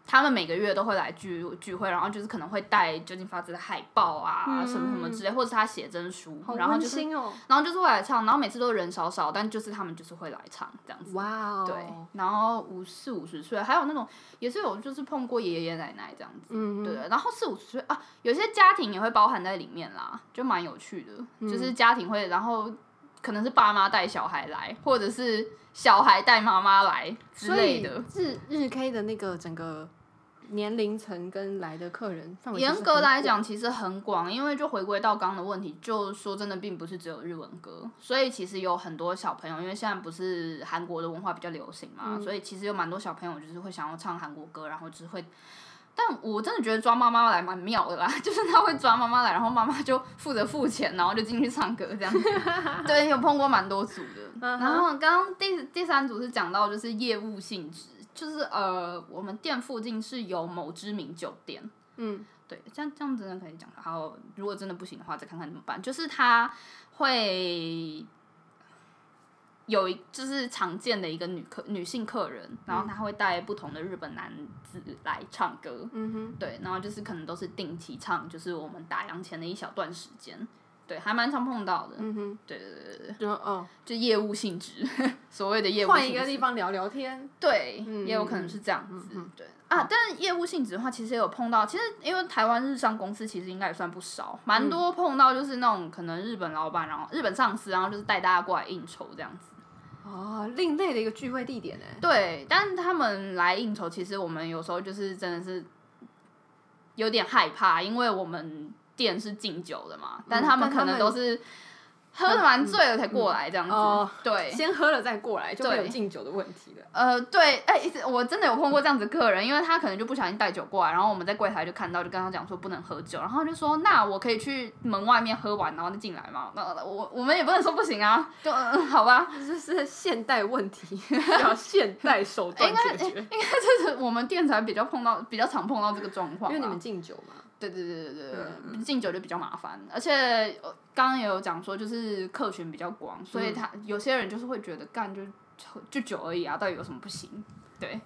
他们每个月都会来聚聚会，然后就是可能会带酒井法子的海报啊，嗯、什么什么之类，或者是他写真书，好然后就是，哦、然后就是会来唱，然后每次都人少少，但就是他们就是会来唱这样子。哇哦，对，然后五四五十岁，还有那种也是有就是碰过爷爷奶奶这样子，对，然后四五十岁啊，有些家庭也会包含在里面啦，就蛮有趣的，嗯、就是家庭会，然后可能是爸妈带小孩来，或者是小孩带妈妈来之类的。日日 K 的那个整个。年龄层跟来的客人，严格来讲其实很广，因为就回归到刚刚的问题，就说真的，并不是只有日文歌，所以其实有很多小朋友，因为现在不是韩国的文化比较流行嘛，嗯、所以其实有蛮多小朋友就是会想要唱韩国歌，然后就是会，但我真的觉得抓妈妈来蛮妙的啦，就是他会抓妈妈来，然后妈妈就负责付钱，然后就进去唱歌这样子，对，有碰过蛮多组的，然后刚刚第第三组是讲到就是业务性质。就是呃，我们店附近是有某知名酒店，嗯，对，这样这样真的可以讲。然后如果真的不行的话，再看看怎么办。就是他会有一，就是常见的一个女客女性客人，然后她会带不同的日本男子来唱歌，嗯哼，对，然后就是可能都是定期唱，就是我们打烊前的一小段时间。对，还蛮常碰到的。嗯哼，对对对对对，就哦，就业务性质，所谓的业务性质。换一个地方聊聊天，对，也有可能是这样子。对啊，但是业务性质的话，其实也有碰到。其实因为台湾日商公司其实应该也算不少，蛮多碰到就是那种可能日本老板，然后日本上司，然后就是带大家过来应酬这样子。哦，另类的一个聚会地点呢？对，但他们来应酬，其实我们有时候就是真的是有点害怕，因为我们。店是敬酒的嘛，但他们可能都是喝的蛮醉了才过来这样子。对，先喝了再过来，就没有敬酒的问题了。呃，对，哎，我真的有碰过这样子客人，因为他可能就不小心带酒过来，然后我们在柜台就看到，就跟他讲说不能喝酒，然后就说那我可以去门外面喝完，然后再进来嘛。那我我们也不能说不行啊，就嗯，好吧，这是现代问题，要现代手段解决。应该这是我们店才比较碰到，比较常碰到这个状况，因为你们敬酒嘛。对对对对对，嗯、敬酒就比较麻烦，而且刚刚也有讲说，就是客群比较广，所以他有些人就是会觉得干就就酒而已啊，到底有什么不行？对，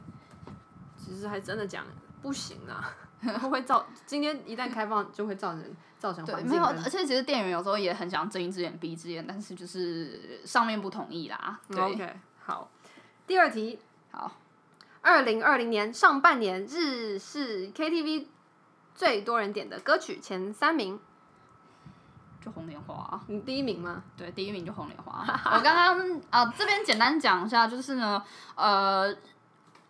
其实还真的讲不行啊，会造今天一旦开放就会造成造成环境。没有，而且其实店员有时候也很想睁一只眼闭一只眼，但是就是上面不同意啦。对 OK，好，第二题，好，二零二零年上半年日式 KTV。最多人点的歌曲前三名，就红莲花。你第一名吗？对，第一名就红莲花。我刚刚啊，这边简单讲一下，就是呢，呃。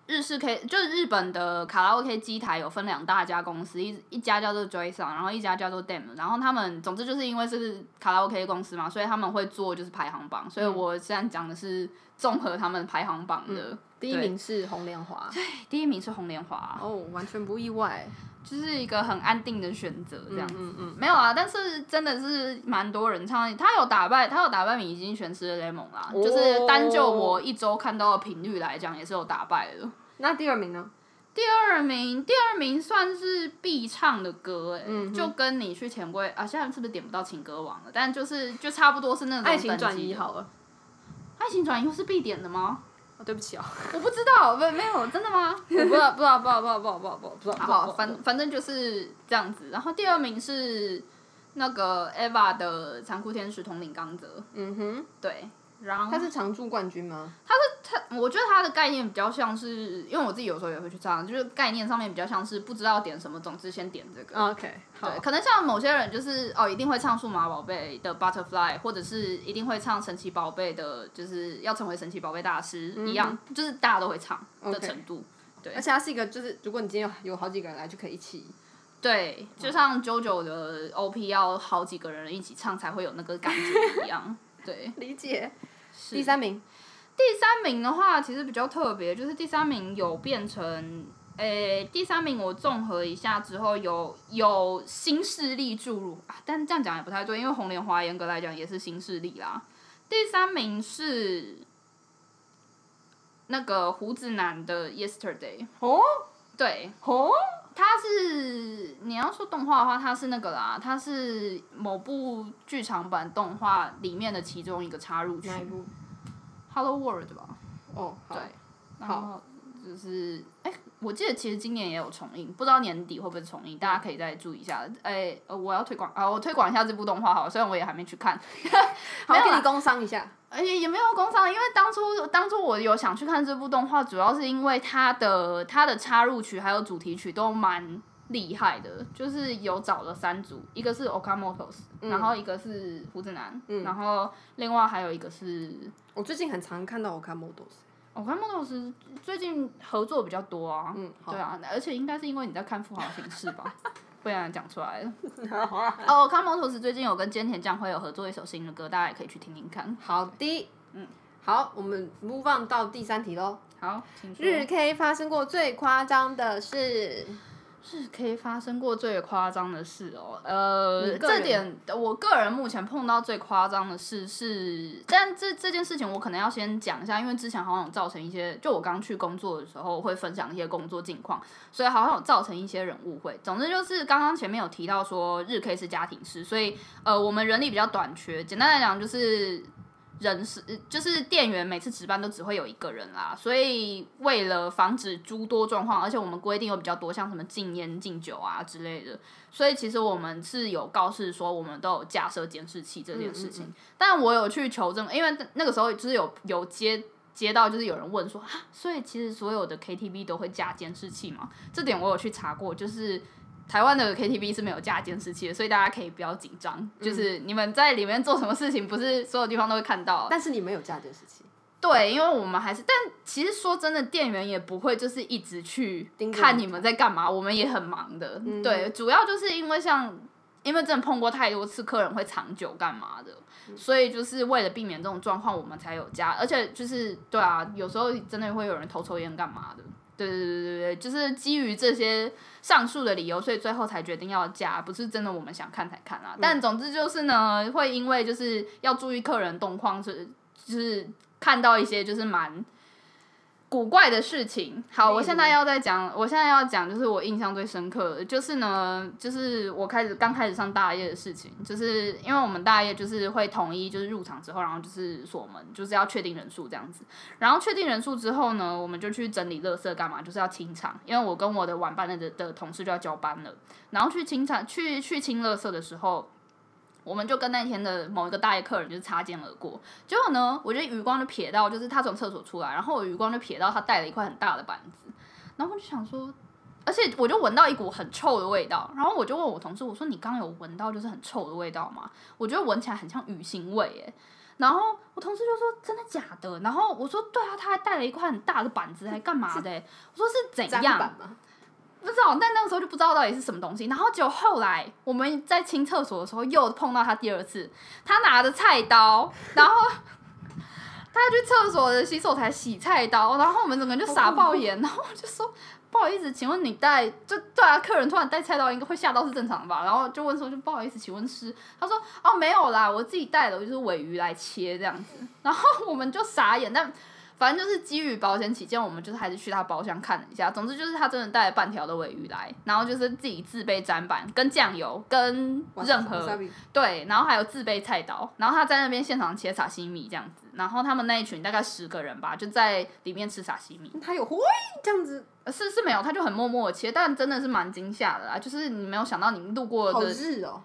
日式 K 就是日本的卡拉 OK 机台有分两大家公司，一一家叫做 Joy Sound，然后一家叫做 Dam，然后他们总之就是因为是卡拉 OK 公司嘛，所以他们会做就是排行榜，所以我现在讲的是综合他们排行榜的。嗯、第一名是红莲花。对，第一名是红莲花。哦，完全不意外，就是一个很安定的选择这样子。嗯嗯，嗯没有啊，但是真的是蛮多人唱，他有打败他有打败米津玄师的 Lemon 啦，哦、就是单就我一周看到的频率来讲，也是有打败的。那第二名呢？第二名，第二名算是必唱的歌，哎、嗯，就跟你去前柜啊，现在是不是点不到情歌王了？但就是就差不多是那种爱情转移好了。爱情转移又是必点的吗？哦，对不起啊，我不知道，没没有，真的吗？我不知道，不知道，不知道，不知道，不知道，不知道，不知道。好，反反正就是这样子。然后第二名是那个 Eva 的残酷天使统领刚泽。嗯哼，对。然后他是常驻冠军吗？他是他，我觉得他的概念比较像是，因为我自己有时候也会去唱，就是概念上面比较像是不知道点什么，总之先点这个。OK，对，可能像某些人就是哦，一定会唱数码宝贝的 Butterfly，或者是一定会唱神奇宝贝的，就是要成为神奇宝贝大师、嗯、一样，就是大家都会唱的程度。Okay. 对，而且它是一个，就是如果你今天有有好几个人来，就可以一起。对，就像 JoJo 的 OP 要好几个人一起唱才会有那个感觉一样。对，理解。第三名，第三名的话其实比较特别，就是第三名有变成，诶、欸，第三名我综合一下之后有有新势力注入啊，但这样讲也不太对，因为红莲华严格来讲也是新势力啦。第三名是那个胡子男的 Yesterday 哦，对哦。他是你要说动画的话，它是那个啦，它是某部剧场版动画里面的其中一个插入曲。哪一部？Hello World 吧。哦，对。好。然后就是，哎、欸，我记得其实今年也有重映，不知道年底会不会重映，大家可以再注意一下。哎、欸，我要推广啊，我推广一下这部动画好了，虽然我也还没去看。好，给你工商一下。而且也没有工商，因为当初当初我有想去看这部动画，主要是因为它的它的插入曲还有主题曲都蛮厉害的，就是有找了三组，一个是 Okamotos，、嗯、然后一个是胡子男，嗯、然后另外还有一个是，我最近很常看到 Okamotos，Okamotos 最近合作比较多啊，嗯，对啊，而且应该是因为你在看富豪形式吧。不然讲出来了。哦，康摩托斯最近有跟菅田将晖有合作一首新的歌，大家也可以去听听看。好的，嗯，好，我们 move on 到第三题喽。好，日 K 发生过最夸张的事。是可以发生过最夸张的事哦，呃，这点我个人目前碰到最夸张的事是，但这这件事情我可能要先讲一下，因为之前好像有造成一些，就我刚去工作的时候会分享一些工作近况，所以好像有造成一些人误会。总之就是刚刚前面有提到说日 K 是家庭式，所以呃我们人力比较短缺，简单来讲就是。人是就是店员每次值班都只会有一个人啦，所以为了防止诸多状况，而且我们规定又比较多，像什么禁烟、禁酒啊之类的，所以其实我们是有告示说我们都有架设监视器这件事情。嗯嗯嗯，但我有去求证，因为那个时候就是有有接接到，就是有人问说啊，所以其实所有的 KTV 都会架监视器嘛？这点我有去查过，就是。台湾的 KTV 是没有加监视器的，所以大家可以不要紧张。嗯、就是你们在里面做什么事情，不是所有地方都会看到。但是你们有加监视器。对，因为我们还是，但其实说真的，店员也不会就是一直去看你们在干嘛，我们也很忙的。嗯、对，主要就是因为像，因为真的碰过太多次客人会长久干嘛的，嗯、所以就是为了避免这种状况，我们才有加。而且就是对啊，有时候真的会有人偷抽烟干嘛的。对对对对对，就是基于这些上述的理由，所以最后才决定要加，不是真的我们想看才看啊。但总之就是呢，会因为就是要注意客人动况，是就是看到一些就是蛮。古怪的事情，好，我现在要再讲，我现在要讲就是我印象最深刻的，就是呢，就是我开始刚开始上大夜的事情，就是因为我们大夜就是会统一，就是入场之后，然后就是锁门，就是要确定人数这样子，然后确定人数之后呢，我们就去整理垃圾干嘛，就是要清场，因为我跟我的晚班的的的同事就要交班了，然后去清场去去清垃圾的时候。我们就跟那天的某一个大爷客人就是擦肩而过，结果呢，我就余光就瞥到，就是他从厕所出来，然后我余光就瞥到他带了一块很大的板子，然后我就想说，而且我就闻到一股很臭的味道，然后我就问我同事，我说你刚刚有闻到就是很臭的味道吗？我觉得闻起来很像鱼腥味，哎，然后我同事就说真的假的？然后我说对啊，他还带了一块很大的板子，还干嘛的？我说是怎样？不知道，但那个时候就不知道到底是什么东西。然后就后来我们在清厕所的时候又碰到他第二次，他拿着菜刀，然后 他去厕所的洗手台洗菜刀，然后我们整个就傻爆眼，然后就说不好意思，请问你带就对啊，客人突然带菜刀应该会吓到是正常的吧？然后就问说就不好意思，请问是？他说哦没有啦，我自己带的，我就是尾鱼来切这样子。然后我们就傻眼，但。反正就是基于保险起见，我们就是还是去他包厢看了一下。总之就是他真的带了半条的尾鱼来，然后就是自己自备砧板、跟酱油、跟任何对，然后还有自备菜刀，然后他在那边现场切沙西米这样子。然后他们那一群大概十个人吧，就在里面吃沙西米。他有会这样子？是是没有，他就很默默的切，但真的是蛮惊吓的啦。就是你没有想到你们路过的，好日哦，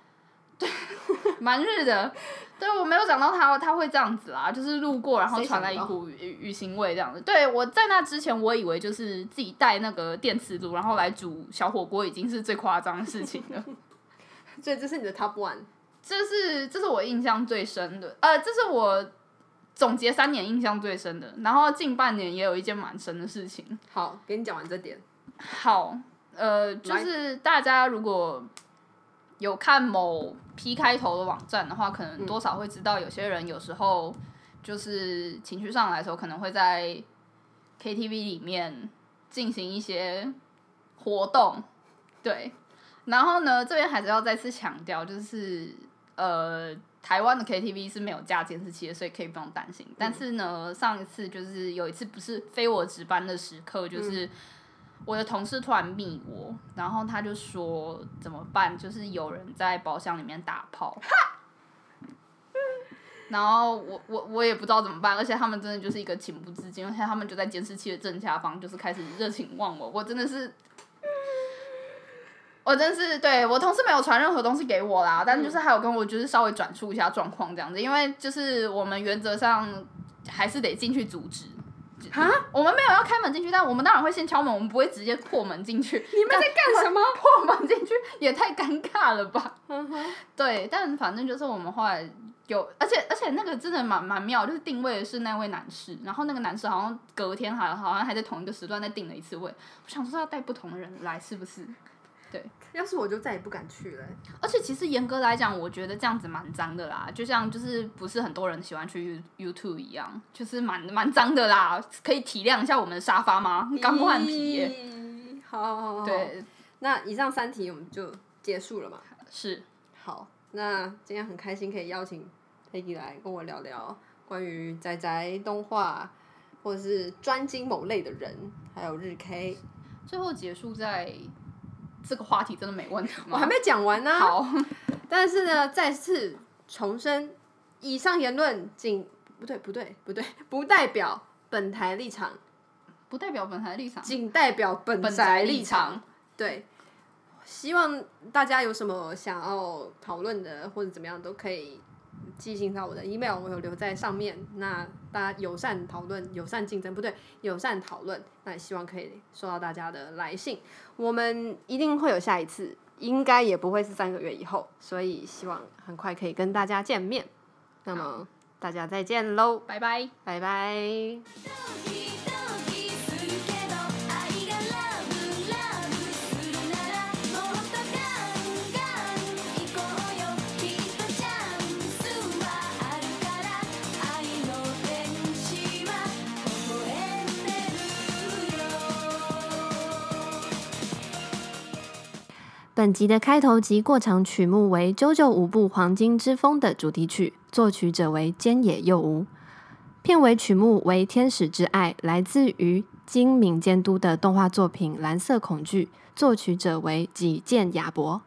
对，蛮日的。对，我没有想到他他会这样子啦，就是路过，然后传来一股鱼鱼腥味这样子。对，我在那之前，我以为就是自己带那个电磁炉，然后来煮小火锅，已经是最夸张的事情了。所以这是你的 top one，这是这是我印象最深的，呃，这是我总结三年印象最深的。然后近半年也有一件蛮深的事情。好，给你讲完这点。好，呃，就是大家如果。有看某 P 开头的网站的话，可能多少会知道，有些人有时候就是情绪上来的时候，可能会在 KTV 里面进行一些活动，对。然后呢，这边还是要再次强调，就是呃，台湾的 KTV 是没有加监视器的，所以可以不用担心。但是呢，上一次就是有一次不是非我值班的时刻，就是。我的同事突然密我，然后他就说怎么办？就是有人在包厢里面打炮，然后我我我也不知道怎么办，而且他们真的就是一个情不自禁，而且他们就在监视器的正下方，就是开始热情望我，我真的是，我真是对我同事没有传任何东西给我啦，但就是还有跟我就是稍微转述一下状况这样子，因为就是我们原则上还是得进去阻止。啊！我们没有要开门进去，但我们当然会先敲门，我们不会直接破门进去。你们在干什么？破门进去也太尴尬了吧？对，但反正就是我们后来有，而且而且那个真的蛮蛮妙，就是定位的是那位男士，然后那个男士好像隔天还好像还在同一个时段再定了一次位。我想说要带不同的人来，是不是？对，要是我就再也不敢去了。而且其实严格来讲，我觉得这样子蛮脏的啦，就像就是不是很多人喜欢去 YouTube 一样，就是蛮蛮脏的啦。可以体谅一下我们的沙发吗？刚换皮好，好，好，对。那以上三题我们就结束了嘛？是。好，那今天很开心可以邀请 Peggy 来跟我聊聊关于宅宅动画或者是专精某类的人，还有日 K。最后结束在。这个话题真的没问题吗？我还没讲完呢。好，但是呢，再次重申，以上言论仅不对，不对，不对，不代表本台立场，不代表本台立场，仅代表本宅。立场对，希望大家有什么想要讨论的或者怎么样都可以。寄信到我的 email，我有留在上面。那大家友善讨论、友善竞争，不对，友善讨论。那也希望可以收到大家的来信。我们一定会有下一次，应该也不会是三个月以后，所以希望很快可以跟大家见面。那么大家再见喽，拜拜，拜拜。本集的开头及过场曲目为《JoJo 五部黄金之风》的主题曲，作曲者为菅野佑吾。片尾曲目为《天使之爱》，来自于金敏监督的动画作品《蓝色恐惧》，作曲者为吉见雅博。